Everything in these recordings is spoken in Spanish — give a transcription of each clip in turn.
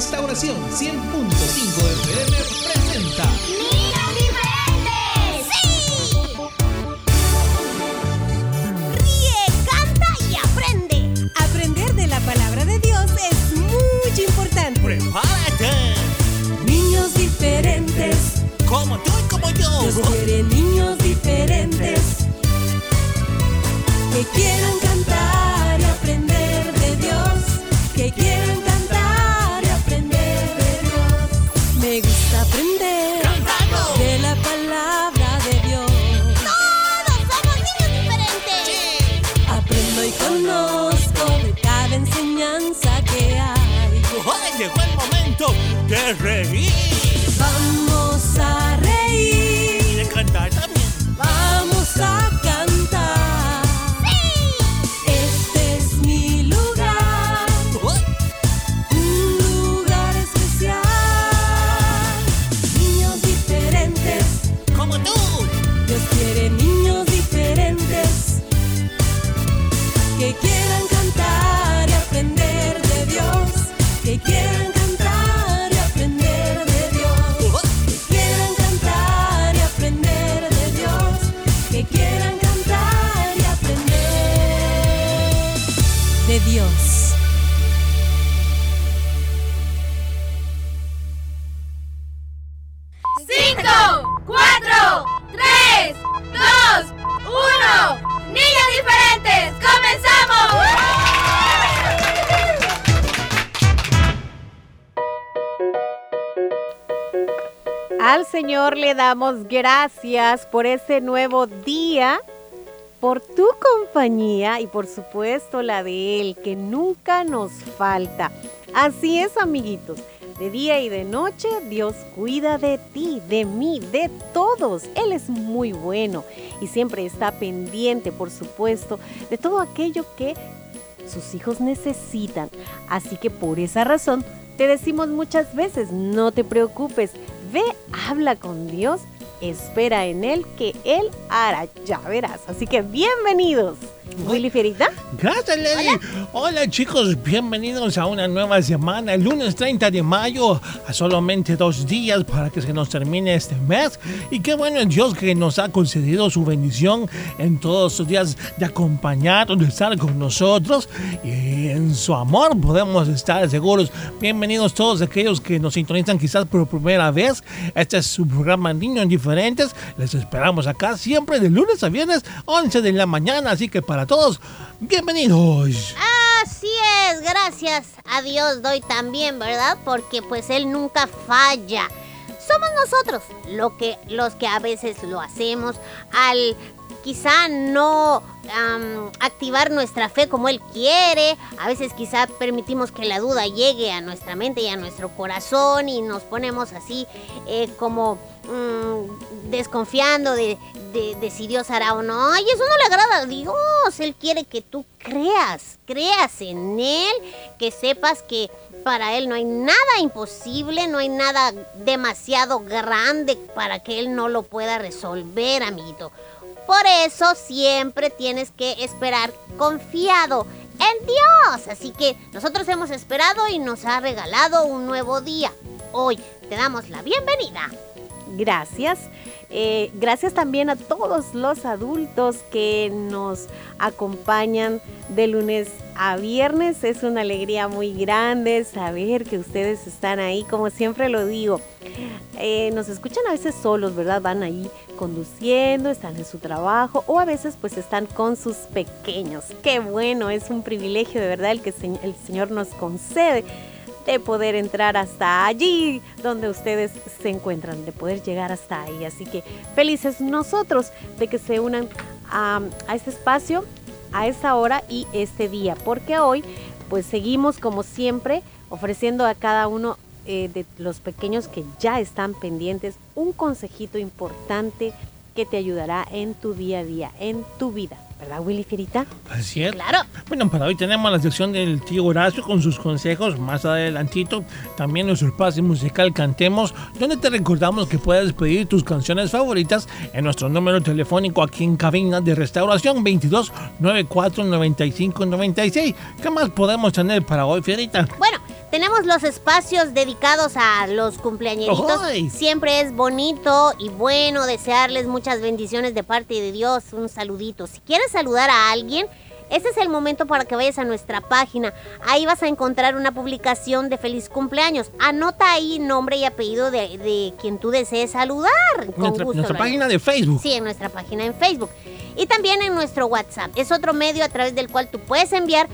Restauración 100.5 FM presenta Al Señor le damos gracias por este nuevo día, por tu compañía y por supuesto la de Él, que nunca nos falta. Así es, amiguitos. De día y de noche, Dios cuida de ti, de mí, de todos. Él es muy bueno y siempre está pendiente, por supuesto, de todo aquello que sus hijos necesitan. Así que por esa razón te decimos muchas veces, no te preocupes, ve, habla con Dios, espera en Él que Él hará, ya verás. Así que bienvenidos. Willy Fierita, Gracias, Lady. Hola. chicos, bienvenidos a una nueva semana, el lunes 30 de mayo, a solamente dos días para que se nos termine este mes. Y qué bueno es Dios que nos ha concedido su bendición en todos los días de acompañarnos, de estar con nosotros. Y en su amor podemos estar seguros. Bienvenidos todos aquellos que nos sintonizan quizás por primera vez. Este es su programa Niños Diferentes. Les esperamos acá siempre de lunes a viernes, 11 de la mañana. Así que para todos, bienvenidos. Así es, gracias a Dios doy también, ¿verdad? Porque pues Él nunca falla. Somos nosotros lo que, los que a veces lo hacemos al quizá no activar nuestra fe como Él quiere. A veces quizá permitimos que la duda llegue a nuestra mente y a nuestro corazón y nos ponemos así eh, como mm, desconfiando de, de- de si Dios hará o no. Y eso no le agrada a Dios. Él quiere que tú creas, creas en Él, que sepas que para Él no hay nada imposible, no hay nada demasiado grande para que Él no lo pueda resolver, amiguito. Por eso siempre tienes que esperar confiado en Dios. Así que nosotros hemos esperado y nos ha regalado un nuevo día. Hoy te damos la bienvenida. Gracias. Eh, gracias también a todos los adultos que nos acompañan de lunes a viernes. Es una alegría muy grande saber que ustedes están ahí, como siempre lo digo. Eh, nos escuchan a veces solos, ¿verdad? Van ahí conduciendo, están en su trabajo o a veces pues están con sus pequeños. Qué bueno, es un privilegio de verdad el que el Señor nos concede de poder entrar hasta allí donde ustedes se encuentran, de poder llegar hasta ahí. Así que felices nosotros de que se unan a, a este espacio, a esta hora y este día, porque hoy pues seguimos como siempre ofreciendo a cada uno eh, de los pequeños que ya están pendientes un consejito importante que te ayudará en tu día a día, en tu vida. ¿Verdad, Willy Fierita? Así es. Claro. Bueno, para hoy tenemos la sección del tío Horacio con sus consejos más adelantito. También nuestro espacio musical Cantemos, donde te recordamos que puedes pedir tus canciones favoritas en nuestro número telefónico aquí en cabina de restauración 22 94 95 96. ¿Qué más podemos tener para hoy, Fierita? Bueno, Tenemos los espacios dedicados a los cumpleañeritos. ¡Ay! Siempre es bonito y bueno desearles muchas bendiciones de parte de Dios. Un saludito. Si quieres saludar a alguien, este es el momento para que vayas a nuestra página. Ahí vas a encontrar una publicación de feliz cumpleaños. Anota ahí nombre y apellido de, de quien tú desees saludar. Con Nuestra, gusto nuestra página de Facebook. Sí, en nuestra página en Facebook. Y también en nuestro WhatsApp. Es otro medio a través del cual tú puedes enviar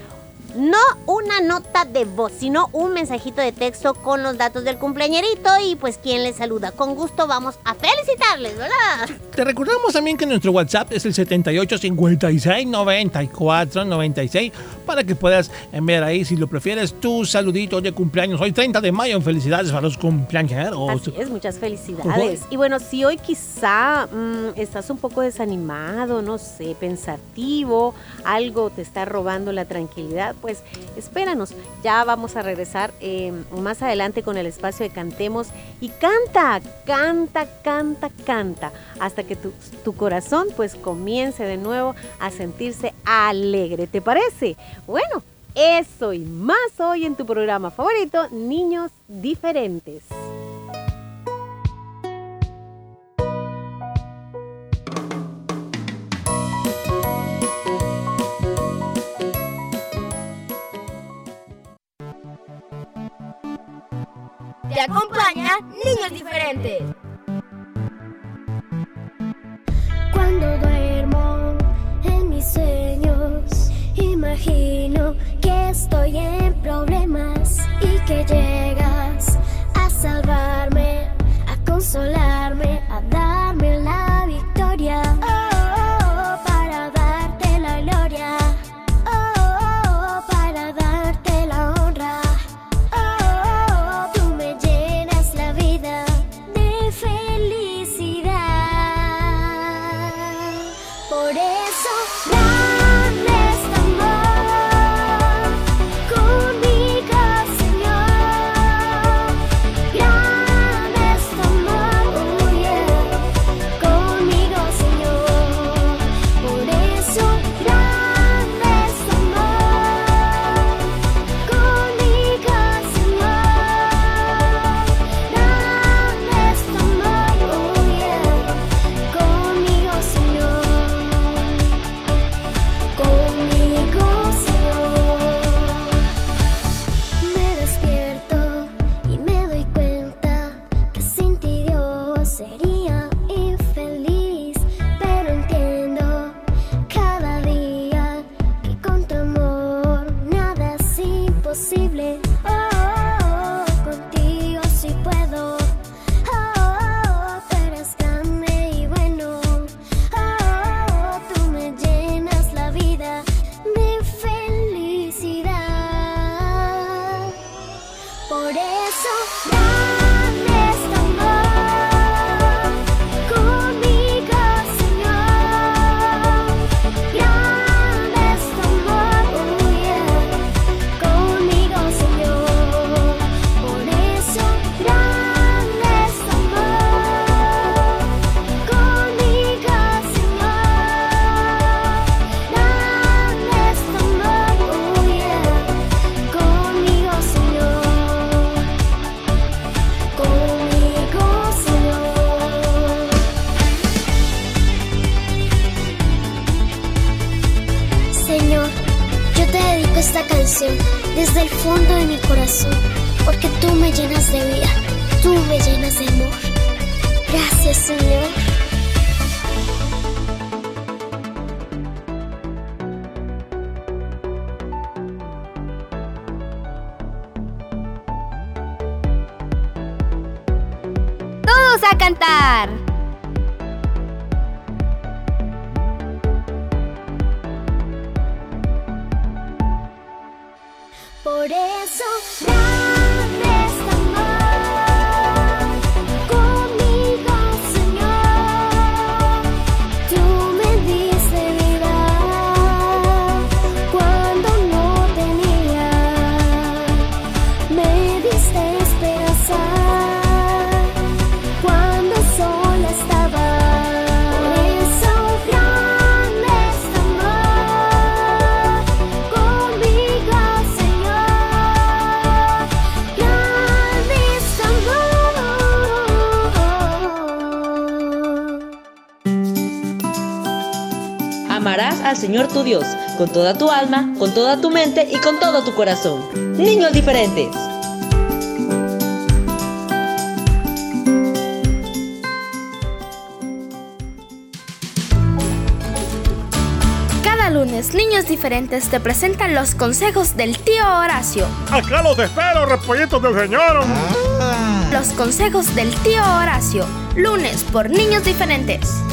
no una nota de voz, sino un mensajito de texto con los datos del cumpleañerito y pues quién les saluda. Con gusto vamos a felicitarles, ¿verdad? Te recordamos también que nuestro WhatsApp es el 78 56 94 96 para que puedas enviar ahí, si lo prefieres, tu saludito de cumpleaños. Hoy 30 de mayo, felicidades para los cumpleañeros. Así es, muchas felicidades. Y bueno, si hoy quizá mm, estás un poco desanimado, no sé, pensativo, algo te está robando la tranquilidad, pues espéranos. Ya vamos a regresar eh, más adelante con el espacio de Cantemos. Y canta, canta, canta, canta, hasta que tu, tu corazón pues comience de nuevo a sentirse alegre. ¿Te parece? Bueno. Eso y más hoy en tu programa favorito, Niños Diferentes. Acompaña Niños Diferentes. Cuando duermo en mis sueños, imagino que estoy en problemas y que llegas a salvarme, a consolarme, a darme porque tú me llenas de vida, tú me llenas de amor. Gracias, Señor. Al Señor tu Dios con toda tu alma, con toda tu mente y con todo tu corazón. Niños diferentes. Cada lunes, niños diferentes te presentan los consejos del tío Horacio. Acá los espero, repollitos del Señor. Los consejos del tío Horacio. Lunes por niños diferentes.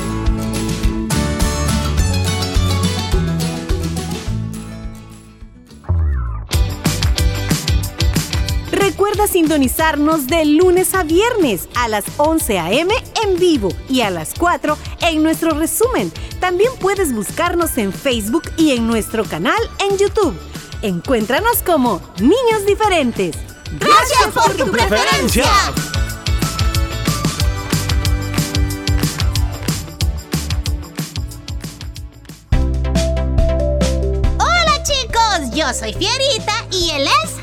Recuerda sintonizarnos de lunes a viernes a las 11 a.m. en vivo y a las 4 en nuestro resumen. También puedes buscarnos en Facebook y en nuestro canal en YouTube. Encuéntranos como Niños Diferentes. Gracias por tu preferencia. Hola chicos, yo soy Fierita y él es...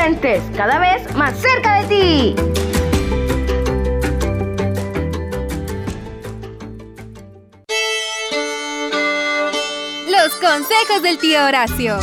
Diferentes, cada vez más cerca de ti. Los consejos del tío Horacio.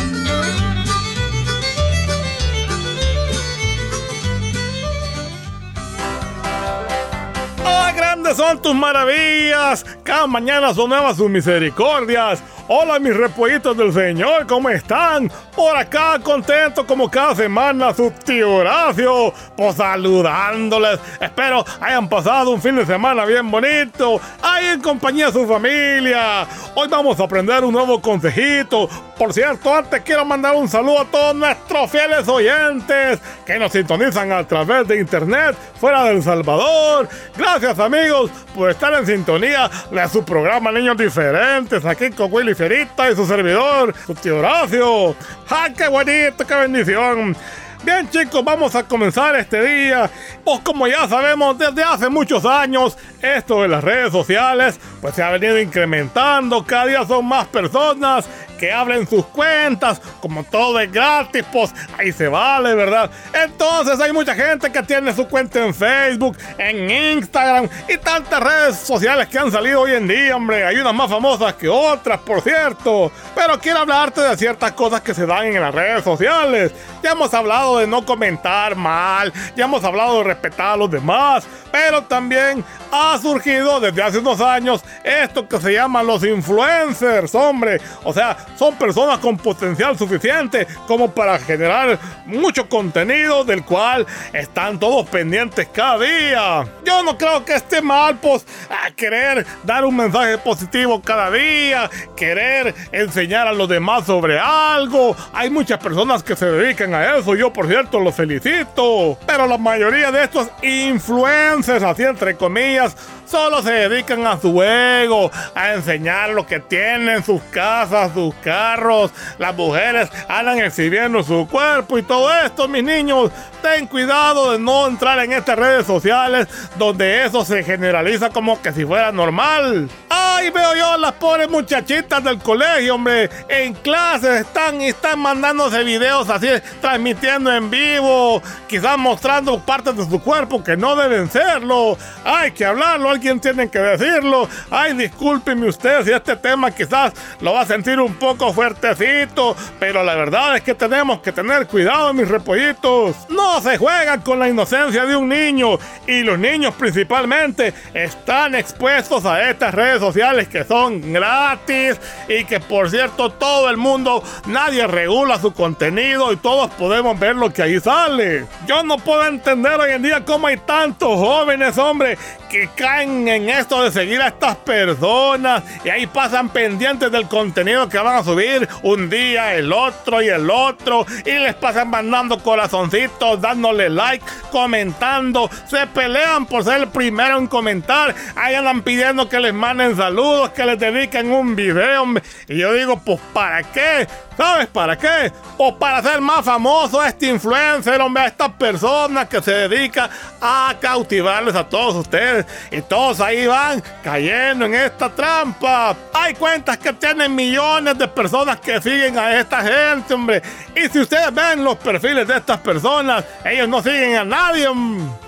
¡Ah, grandes son tus maravillas! Cada mañana son nuevas sus misericordias. Hola mis repollitos del Señor, ¿cómo están? Por acá contento como cada semana su tío Horacio, pues saludándoles. Espero hayan pasado un fin de semana bien bonito, ahí en compañía de su familia. Hoy vamos a aprender un nuevo consejito. Por cierto, antes quiero mandar un saludo a todos nuestros fieles oyentes que nos sintonizan a través de internet fuera del Salvador. Gracias amigos por estar en sintonía de su programa Niños Diferentes aquí con Willy Ferita y su servidor, su tío Horacio. ¡Ah, qué bonito, qué bendición! Bien chicos, vamos a comenzar este día. Pues como ya sabemos, desde hace muchos años, esto de las redes sociales, pues se ha venido incrementando. Cada día son más personas que abren sus cuentas. Como todo es gratis, pues ahí se vale, ¿verdad? Entonces hay mucha gente que tiene su cuenta en Facebook, en Instagram y tantas redes sociales que han salido hoy en día, hombre. Hay unas más famosas que otras, por cierto. Pero quiero hablarte de ciertas cosas que se dan en las redes sociales. Ya hemos hablado de no comentar mal, ya hemos hablado de respetar a los demás, pero también ha surgido desde hace unos años esto que se llaman los influencers, hombre. O sea, son personas con potencial suficiente como para generar mucho contenido del cual están todos pendientes cada día. Yo no creo que esté mal, pues, a querer dar un mensaje positivo cada día, querer enseñar a los demás sobre algo. Hay muchas personas que se dedican a eso. Yo, por cierto, los felicito. Pero la mayoría de estos influencers, así entre comillas, solo se dedican a su ego, a enseñar lo que tienen, sus casas, sus carros. Las mujeres andan exhibiendo su cuerpo y todo esto, mis niños. Ten cuidado de no entrar en estas redes sociales donde eso se generaliza como que si fuera normal. Ay, veo yo las pobres muchachitas del colegio, hombre. En clases están y están mandándose videos así, transmitiendo en vivo, quizás mostrando partes de su cuerpo que no deben serlo. Hay que hablarlo, alguien tiene que decirlo. Ay, discúlpeme usted si este tema quizás lo va a sentir un poco fuertecito, pero la verdad es que tenemos que tener cuidado, mis repollitos. No se juega con la inocencia de un niño y los niños principalmente están expuestos a estas redes sociales que son gratis y que por cierto todo el mundo, nadie regula su contenido y todos podemos ver lo que ahí sale. Yo no puedo entender hoy en día cómo hay tantos jóvenes, hombre, que caen en esto de seguir a estas personas y ahí pasan pendientes del contenido que van a subir un día, el otro y el otro y les pasan mandando corazoncitos, dándole like, comentando, se pelean por ser el primero en comentar, ahí andan pidiendo que les manden saludos, que les dediquen un video y yo digo, pues ¿para qué? ¿Sabes para qué? O para hacer más famoso este influencer, hombre, a estas personas que se dedican a cautivarles a todos ustedes. Y todos ahí van cayendo en esta trampa. Hay cuentas que tienen millones de personas que siguen a esta gente, hombre. Y si ustedes ven los perfiles de estas personas, ellos no siguen a nadie.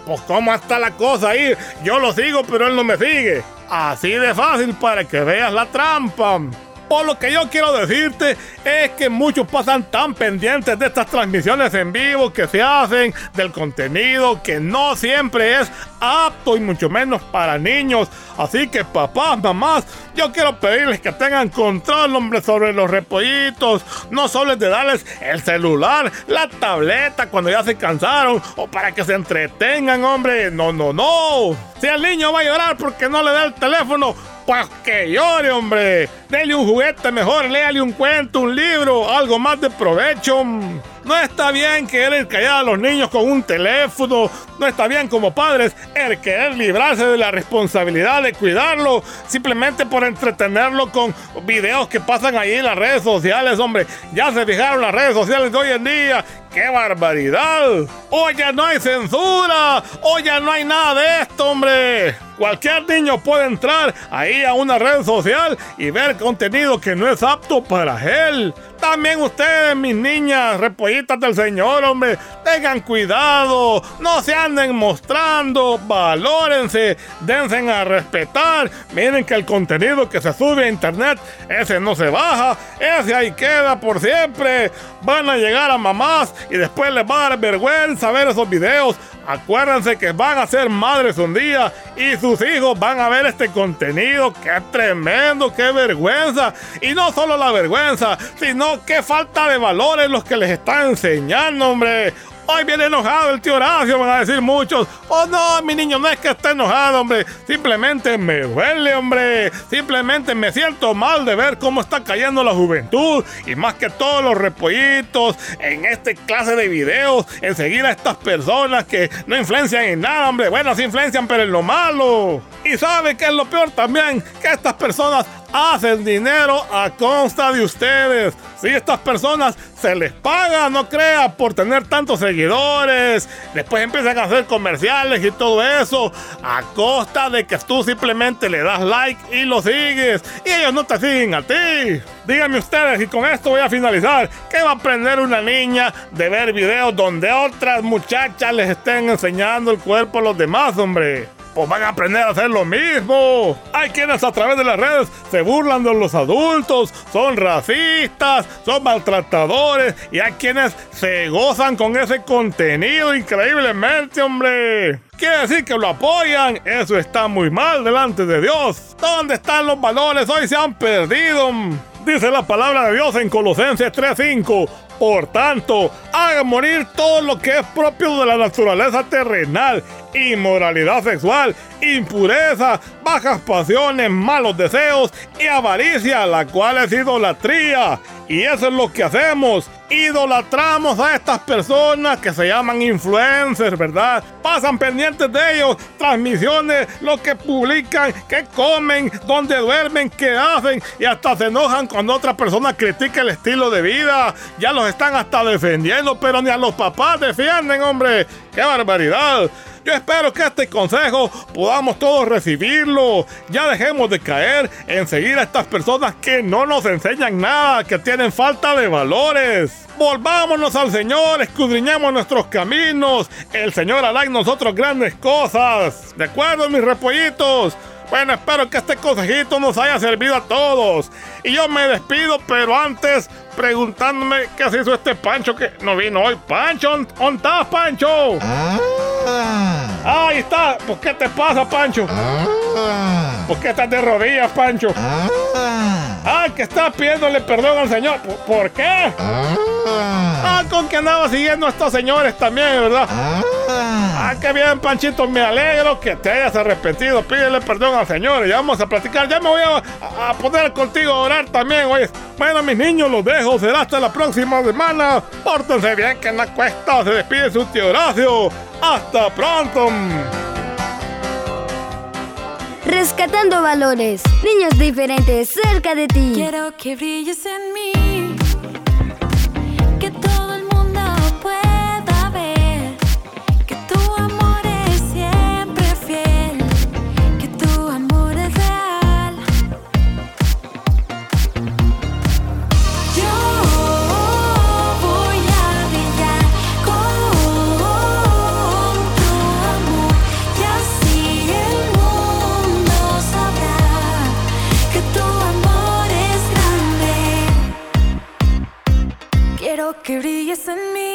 Pues cómo está la cosa ahí. Yo lo sigo, pero él no me sigue. Así de fácil para que veas la trampa. Por lo que yo quiero decirte es que muchos pasan tan pendientes de estas transmisiones en vivo que se hacen, del contenido que no siempre es apto y mucho menos para niños. Así que papás, mamás, yo quiero pedirles que tengan control, hombre, sobre los repollitos. No solo es de darles el celular, la tableta cuando ya se cansaron o para que se entretengan, hombre. No, no, no. Si el niño va a llorar porque no le da el teléfono, pues que llore, hombre. Dele un juguete mejor, léale un cuento, un libro, algo más de provecho. No está bien querer callar a los niños con un teléfono. No está bien como padres el querer librarse de la responsabilidad de cuidarlo simplemente por entretenerlo con videos que pasan ahí en las redes sociales, hombre. Ya se fijaron las redes sociales de hoy en día. ¡Qué barbaridad! Ya no hay censura. Ya no hay nada de esto, hombre. Cualquier niño puede entrar ahí a una red social y ver contenido que no es apto para él. También ustedes, mis niñas, repollitas del Señor, hombre, tengan cuidado, no se anden mostrando, valórense, dense a respetar. Miren que el contenido que se sube a internet, ese no se baja, ese ahí queda por siempre. Van a llegar a mamás y después les va a dar vergüenza ver esos videos. Acuérdense que van a ser madres un día y sus hijos van a ver este contenido. ¡Qué tremendo! ¡Qué vergüenza! Y no solo la vergüenza, sino qué falta de valores los que les están enseñando, hombre. Hoy viene enojado el tío Horacio, van a decir muchos. Oh no, mi niño, no es que esté enojado, hombre. Simplemente me duele, hombre. Simplemente me siento mal de ver cómo está cayendo la juventud. Y más que todos los repollitos en este clase de videos. En seguir a estas personas que no influencian en nada, hombre. Bueno, sí influencian, pero en lo malo. Y sabe que es lo peor también, que estas personas hacen dinero a consta de ustedes. Si estas personas se les paga, no crea, por tener tantos seguidores, después empiezan a hacer comerciales y todo eso, a costa de que tú simplemente le das like y lo sigues, y ellos no te siguen a ti. Díganme ustedes, y con esto voy a finalizar, ¿qué va a aprender una niña de ver videos donde otras muchachas les estén enseñando el cuerpo a los demás, hombre? Pues van a aprender a hacer lo mismo. Hay quienes a través de las redes se burlan de los adultos, son racistas, son maltratadores y hay quienes se gozan con ese contenido increíblemente, hombre. Quiere decir que lo apoyan, eso está muy mal delante de Dios. ¿Dónde están los valores? Hoy se han perdido. Dice la palabra de Dios en Colosenses 3:5. Por tanto, hagan morir todo lo que es propio de la naturaleza terrenal, inmoralidad sexual, impureza, bajas pasiones, malos deseos y avaricia, la cual es idolatría. Y eso es lo que hacemos. Idolatramos a estas personas que se llaman influencers, ¿verdad? Pasan pendientes de ellos, transmisiones, lo que publican, qué comen, dónde duermen, qué hacen y hasta se enojan cuando otra persona critica el estilo de vida. Ya los están hasta defendiendo, pero ni a los papás defienden, hombre. ¡Qué barbaridad! Yo espero que este consejo podamos todos recibirlo. Ya dejemos de caer en seguir a estas personas que no nos enseñan nada, que tienen falta de valores. Volvámonos al Señor, escudriñamos nuestros caminos. El Señor hará en nosotros grandes cosas. ¿De acuerdo, mis repollitos? Bueno, espero que este consejito nos haya servido a todos. Y yo me despido, pero antes preguntándome qué se hizo este Pancho que no vino hoy. Pancho, ¿dónde estás, Pancho? Ah. Ahí está. ¿Por qué te pasa, Pancho? Ah. ¿Por qué estás de rodillas, Pancho? Ah. Ah, que estás pidiéndole perdón al Señor. ¿Por, por qué? Ah, con que andaba siguiendo a estos señores también, ¿verdad? Ah, qué bien, Panchito. Me alegro que te hayas arrepentido. Pídele perdón al Señor. Ya vamos a platicar. Ya me voy a, a poner contigo a orar también, oye. Bueno, mis niños, los dejo. Será hasta la próxima semana. Pórtense bien, que en la cuesta se despide su tío Horacio. ¡Hasta pronto! Rescatando valores, niños diferentes cerca de ti. Quiero que brilles en mí, que brilles en mí,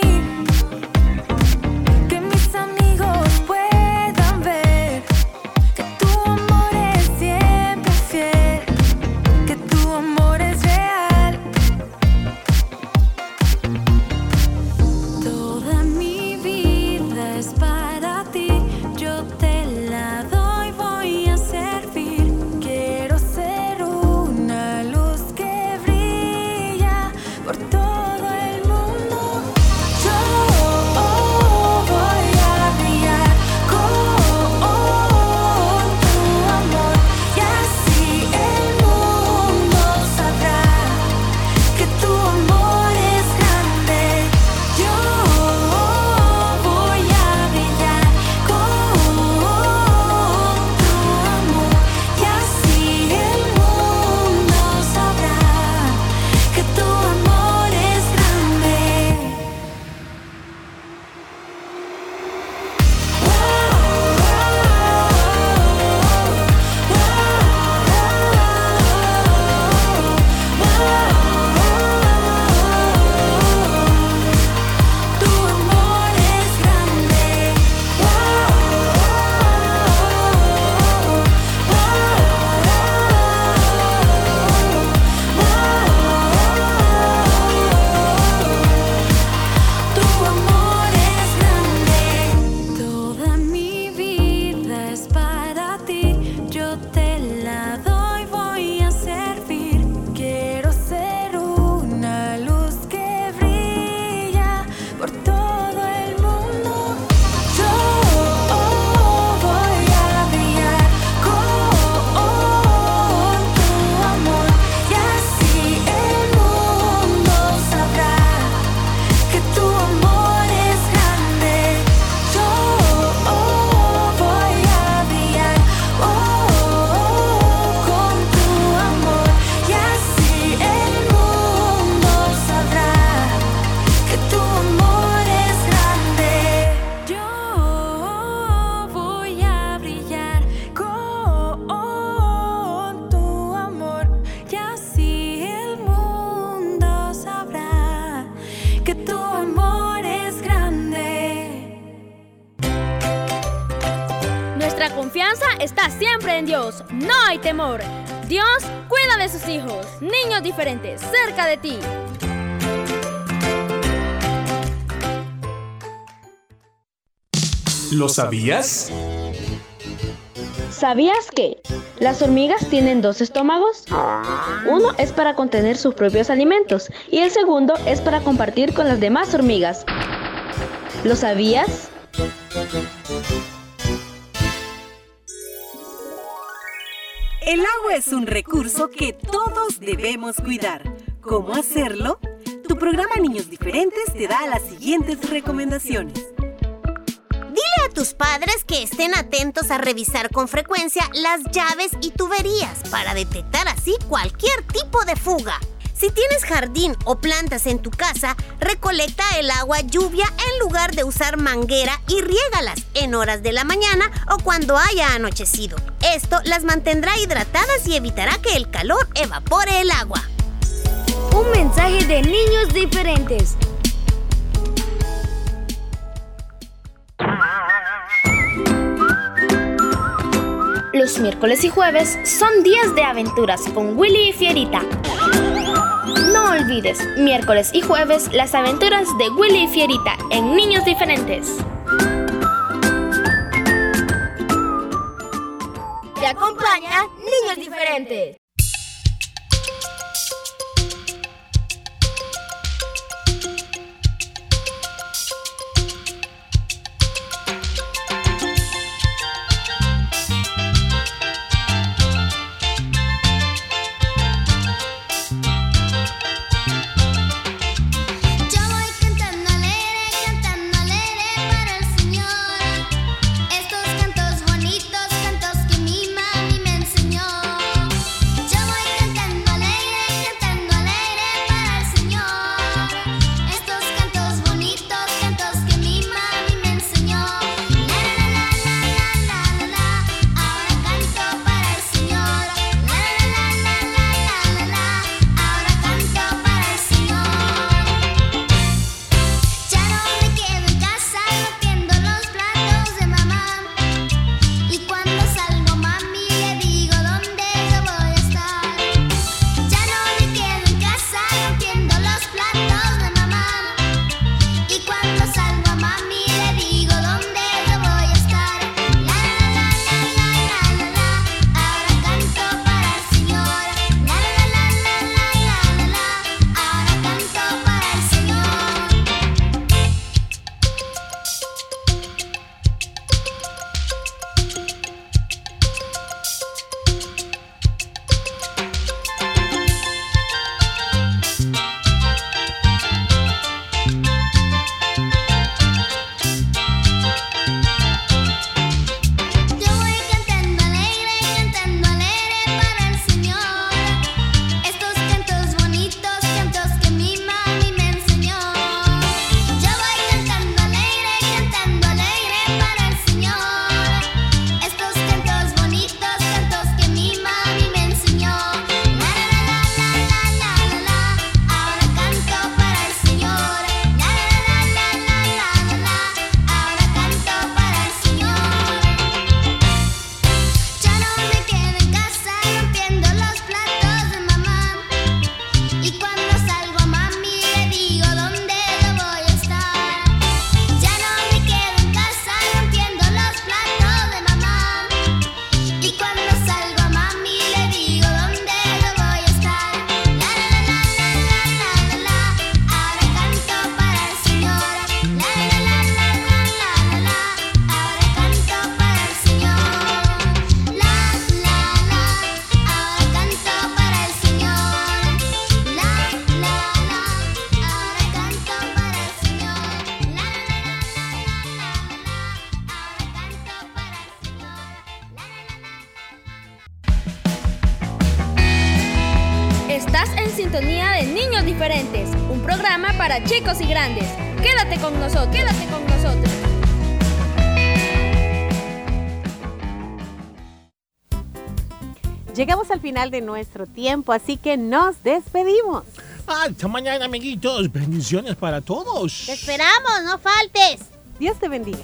Dios cuida de sus hijos, niños diferentes, cerca de ti. ¿Lo sabías? ¿Sabías que las hormigas tienen dos estómagos? Uno es para contener sus propios alimentos y el segundo es para compartir con las demás hormigas. ¿Lo sabías? El agua es un recurso que todos debemos cuidar. ¿Cómo hacerlo? Tu programa Niños Diferentes te da las siguientes recomendaciones. Dile a tus padres que estén atentos a revisar con frecuencia las llaves y tuberías para detectar así cualquier tipo de fuga. Si tienes jardín o plantas en tu casa, recolecta el agua lluvia en lugar de usar manguera y riégalas en horas de la mañana o cuando haya anochecido. Esto las mantendrá hidratadas y evitará que el calor evapore el agua. Un mensaje de niños diferentes. Los miércoles y jueves son días de aventuras con Willy y Fierita olvides, miércoles y jueves, las aventuras de Willy y Fierita en Niños Diferentes. Te acompaña Niños Diferentes. En sintonía de Niños Diferentes, un programa para chicos y grandes. Quédate con nosotros, quédate con nosotros. Llegamos al final de nuestro tiempo, así que nos despedimos. Hasta mañana, amiguitos. Bendiciones para todos. Esperamos, no faltes. Dios te bendiga.